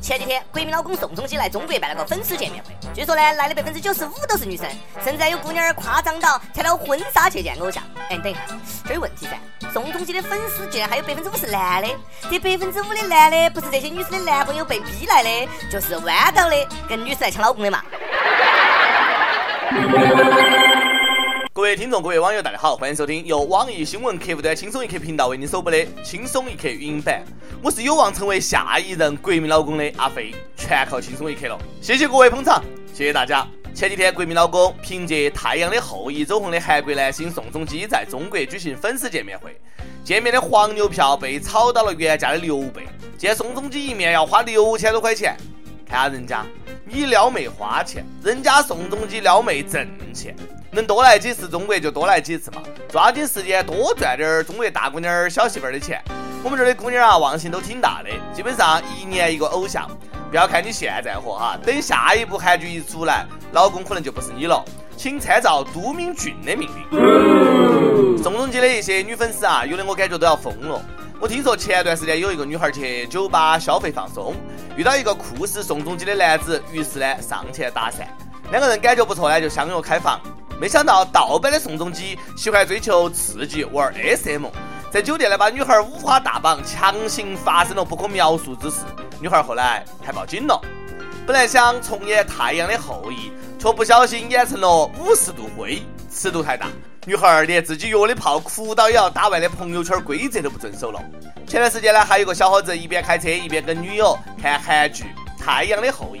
前几天，国民老公宋仲基来中国办了个粉丝见面会，据说呢，来的百分之九十五都是女生，甚至还有姑娘儿夸张到穿了婚纱去见偶像。哎，等一下，这有问题噻！宋仲基的粉丝竟然还有百分之五是男的，这百分之五的男的不是这些女生的男朋友被逼来的，就是弯道的跟女生来抢老公的嘛？各位听众，各位网友，大家好，欢迎收听由网易新闻客户端轻松一刻频道为您首播的《轻松一刻语音版》。我是有望成为下一任国民老公的阿飞，全靠轻松一刻了。谢谢各位捧场，谢谢大家。前几天，国民老公凭借《太阳的后裔》走红的韩国男星宋仲基在中国举行粉丝见面会，见面的黄牛票被炒到了原价的六倍，见宋仲基一面要花六千多块钱。看下人家，你撩妹花钱，人家宋仲基撩妹挣钱。能多来几次中国就多来几次嘛，抓紧时间多赚点儿中国大姑娘、小媳妇儿的钱。我们这儿的姑娘啊，忘性都挺大的，基本上一年一个偶像。不要看你现在火哈，等下一部韩剧一出来，老公可能就不是你了。请参照都敏俊的命运。宋仲基的一些女粉丝啊，有的我感觉都要疯了。我听说前段时间有一个女孩去酒吧消费放松，遇到一个酷似宋仲基的男子，于是呢上前搭讪，两个人感觉不错呢，就相约开房。没想到盗版的宋仲基喜欢追求刺激玩 SM，在酒店呢把女孩五花大绑，强行发生了不可描述之事。女孩后来还报警了。本来想重演《太阳的后裔》，却不小心演成了五十度灰，尺度太大。女孩连自己约的炮哭到也要打完的朋友圈规则都不遵守了。前段时间呢，还有个小伙子一边开车一边跟女友看韩剧《太阳的后裔》。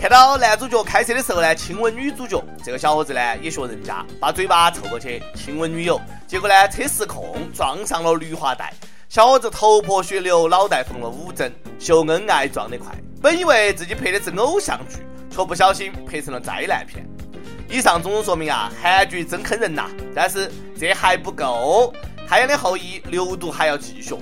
看到男主角开车的时候呢，亲吻女主角，这个小伙子呢也学人家，把嘴巴凑过去亲吻女友，结果呢车失控撞上了绿化带，小伙子头破血流，脑袋缝了五针，秀恩爱撞得快，本以为自己拍的是偶像剧，却不小心拍成了灾难片。以上种种说明啊，韩剧真坑人呐，但是这还不够，太阳的后裔流毒还要继续。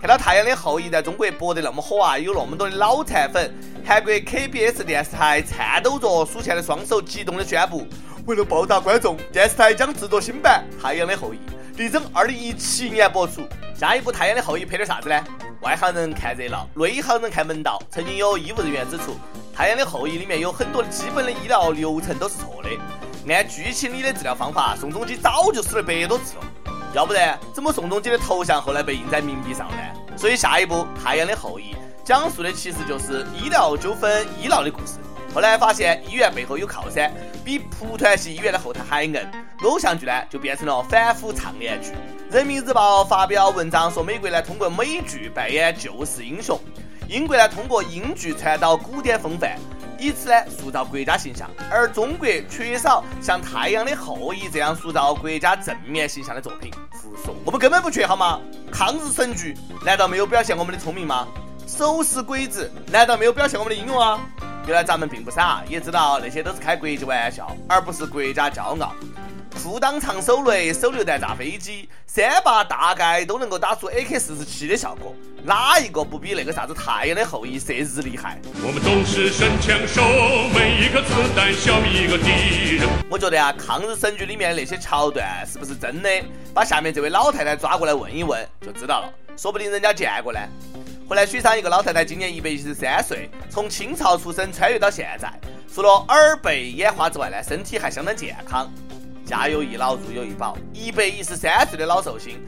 看到《太阳的后裔》在中国播得那么火啊，有那么多的脑残粉。韩国 KBS 电视台颤抖着数钱的双手，激动地宣布：为了报答观众，电视台将制作新版《太阳的后裔》，力争2017年播出。下一部《太阳的后裔》拍点啥子呢？外行人看热闹，内行人看门道。曾经有医务人员指出，《太阳的后裔》里面有很多基本的医疗流程都是错的。按剧情里的治疗方法，宋仲基早就死了百多次了。要不然，怎么宋仲基的头像后来被印在冥币上呢？所以下一部《太阳的后裔》。讲述的其实就是医疗纠纷、医疗的故事。后来发现医院背后有靠山，比蒲团系医院的后台还硬。偶像剧呢，就变成了反腐倡廉剧。人民日报发表文章说，美国呢通过美剧扮演救世英雄，英国呢通过英剧传导古典风范，以此呢塑造国家形象。而中国缺少像《太阳的后裔》这样塑造国家正面形象的作品。胡说，我们根本不缺好吗？抗日神剧难道没有表现我们的聪明吗？手撕鬼子，难道没有表现我们的英勇啊？原来咱们并不傻，也知道那些都是开国际玩笑，而不是国家骄傲。裤裆藏手雷，手榴弹炸飞机，三把大概都能够打出 AK 四十七的效果，哪一个不比那个啥子太阳的后裔射日厉害？我们总是神枪手，每一颗子弹消灭一个敌人。我觉得啊，抗日神剧里面的那些桥段是不是真的？把下面这位老太太抓过来问一问就知道了，说不定人家见过呢。后来，许昌一个老太太今年一百一十三岁，从清朝出生穿越到现在，除了耳背眼花之外呢，身体还相当健康。家有一老，如有一宝，一百一十三岁的老寿星，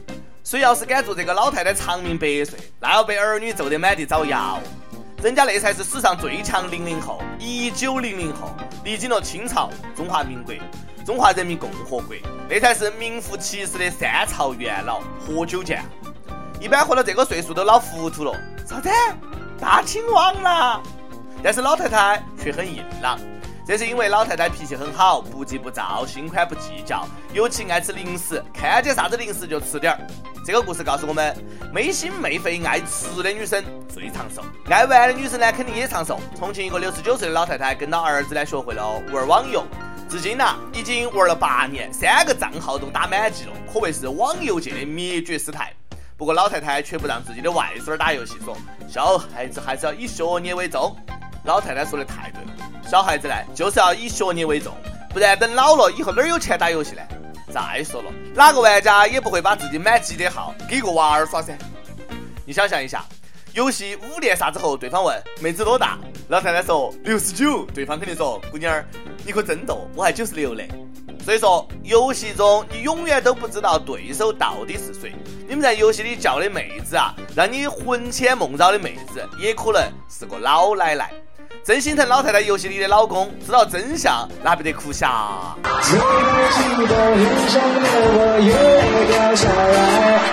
谁要是敢祝这个老太太长命百岁，那要被儿女揍得满地找牙。人家那才是史上最强零零后，一九零零后，历经了清朝、中华民国、中华人民共和国，那才是名副其实的三朝元老，活久见。一般活到这个岁数都老糊涂了，啥子？大清亡了？但是老太太却很硬朗，这是因为老太太脾气很好，不急不躁，心宽不计较，尤其爱吃零食，看见啥子零食就吃点儿。这个故事告诉我们，没心没肺爱吃的女生最长寿，爱玩的女生呢肯定也长寿。重庆一个六十九岁的老太太跟到儿子呢学会了玩网游，至今呢已经玩了八年，三个账号都打满级了，可谓是网游界的灭绝师太。不过老太太却不让自己的外孙打游戏，说小孩子还是要以学业为重。老太太说的太对了，小孩子呢就是要以学业为重，不然等老了以后哪有钱打游戏呢？再说了，哪个玩家也不会把自己满级的号给个娃儿耍噻。你想象一下，游戏五连杀之后，对方问妹子多大，老太太说六十九，对方肯定说姑娘儿，你可真逗，我还九十六嘞。所以说，游戏中你永远都不知道对手到底是谁。你们在游戏里叫的妹子啊，让你魂牵梦绕的妹子，也可能是个老奶奶。真心疼老太太游戏里的老公，知道真相那不得哭瞎。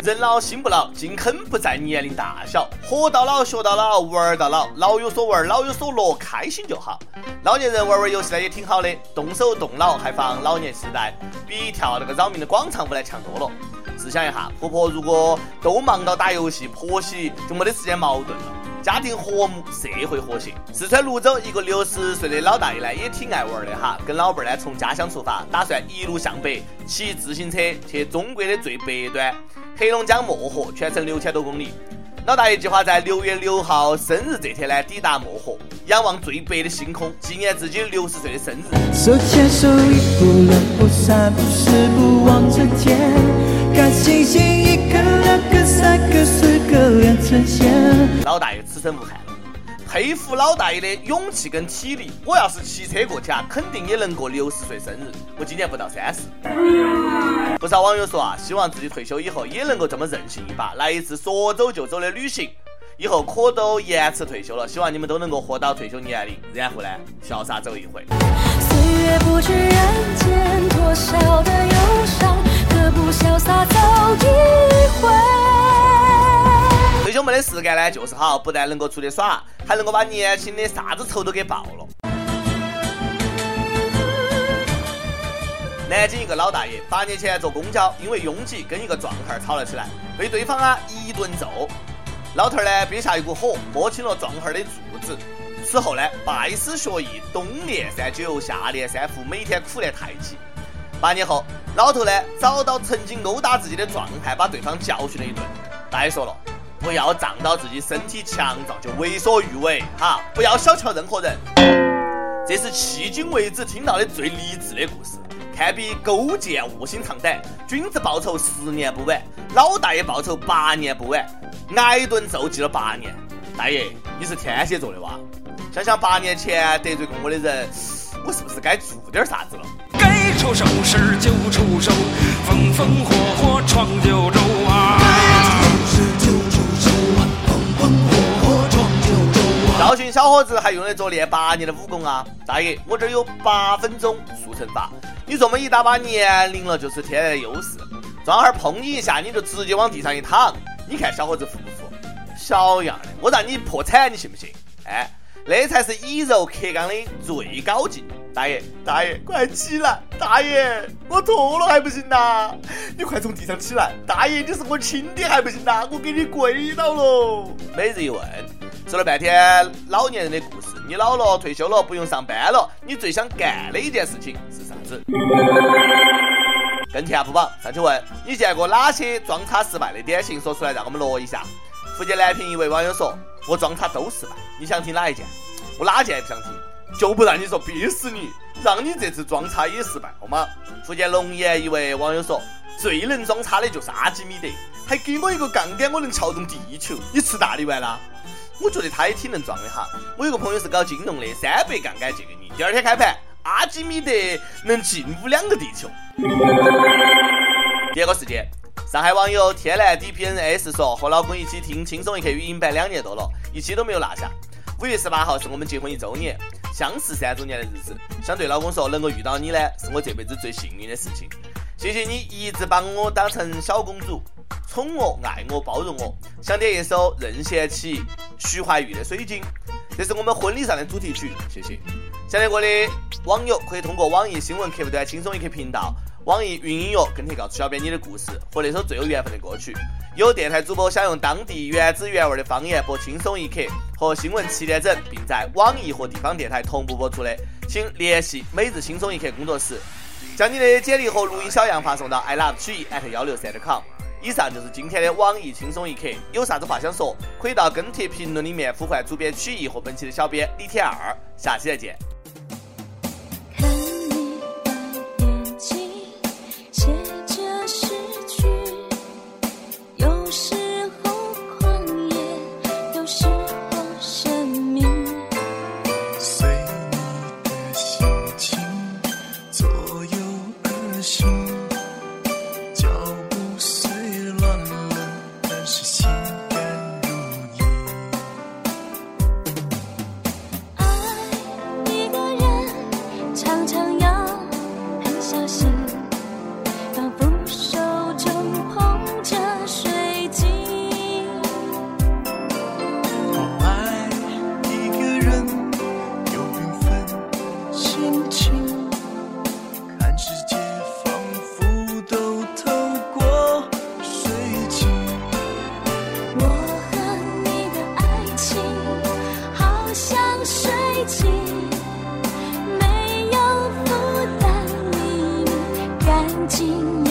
人老心不老，金坑不在年龄大小，活到老学到老玩到老，老有所玩老有所乐，开心就好。老年人玩玩游戏呢也挺好的，动手动脑还防老年痴呆，比跳那个扰民的广场舞来强多了。试想一下，婆婆如果都忙到打游戏，婆媳就没得时间矛盾了。家庭和睦，社会和谐。四川泸州一个六十岁的老大爷呢，也挺爱玩的哈。跟老伴儿呢，从家乡出发，打算一路向北，骑自行车去中国的最北端——黑龙江漠河，全程六千多公里。老大爷计划在六月六号生日这天呢，抵达漠河，仰望最北的星空，纪念自己六十岁的生日。手牵手，一步两步三步四步望着天，看星星一颗两颗三颗四颗连成线。老大爷。此生无憾，佩服老大爷的勇气跟体力。我要是骑车过去啊，肯定也能过六十岁生日。我今年不到三十。不少网友说啊，希望自己退休以后也能够这么任性一把，来一次说走就走的旅行。以后可都延迟退休了，希望你们都能够活到退休年龄，然后呢，潇洒走一回。岁月不知人间多少的忧伤，何不潇洒走一回？退休没得事干呢，就是好，不但能够出去耍，还能够把年轻的啥子仇都给报了。南京一个老大爷，八年前坐公交，因为拥挤跟一个壮汉吵了起来，被对方啊一顿揍。老头儿呢憋下一股火，摸清了壮汉的住址。此后呢，拜师学艺，冬练三九，夏练三伏，每天苦练太极。八年后，老头呢找到曾经殴打自己的壮汉，把对方教训了一顿。大爷说了。不要仗到自己身体强壮就为所欲为，哈！不要小瞧任何人。这是迄今为止听到的最励志的故事，堪比勾践卧薪尝胆。君子报仇，十年不晚；老大爷报仇，八年不晚。挨顿揍，记了八年。大爷，你是天蝎座的哇？想想八年前得罪过我的人，我是不是该做点啥子了？该出手时就出手，风风火火闯九州啊！教训小伙子还用得着练八年的武功啊！大爷，我这儿有八分钟速成法，你这么一大把年龄了，就是天然优势。壮汉碰你一下，你就直接往地上一躺，你看小伙子服不服？小样的，我让你破产，你信不信？哎，那才是以柔克刚的最高境。大爷，大爷，快起来！大爷，我错了还不行呐？你快从地上起来！大爷，你是我亲爹还不行呐？我给你跪倒喽！每日一问。说了半天老年人的故事，你老了退休了不用上班了，你最想干的一件事情是啥子？跟帖不榜上去问你见过哪些装叉失败的典型？说出来让我们乐一下。福建南平一位网友说：“我装叉都失败，你想听哪一件？我哪件也不想听，就不让你说，憋死你！让你这次装叉也失败，好吗？”福建龙岩一位网友说：“最能装叉的就是阿基米德，还给我一个杠杆，我能撬动地球。你吃大力丸啦？”我觉得他也挺能装的哈。我有个朋友是搞金融的，三百杠杆借给你，第二天开盘，阿基米德能进五两个地球。第二个事件，上海网友天蓝 DPNS 说，和老公一起听轻松一刻语音版两年多了，一期都没有落下。五月十八号是我们结婚一周年，相识三周年的日子。想对老公说，能够遇到你呢，是我这辈子最幸运的事情。谢谢你一直把我当成小公主。宠我、爱我、包容我，想点一首任贤齐、徐怀钰的《水晶》，这是我们婚礼上的主题曲。谢谢。想听歌的网友可以通过网易新闻客户端“轻松一刻”频道、网易云音乐跟帖告诉小编你的故事和那首最有缘分的歌曲。有电台主播想用当地原汁原味的方言播《轻松一刻》和新闻七点整，并在网易和地方电台同步播出的，请联系每日轻松一刻工作室，将你的简历和录音小样发送到 i love 曲艺幺六三 com。以上就是今天的网易轻松一刻，有啥子话想说，可以到跟帖评论里面呼唤主编曲艺和本期的小编李天二，下期再见。person 静。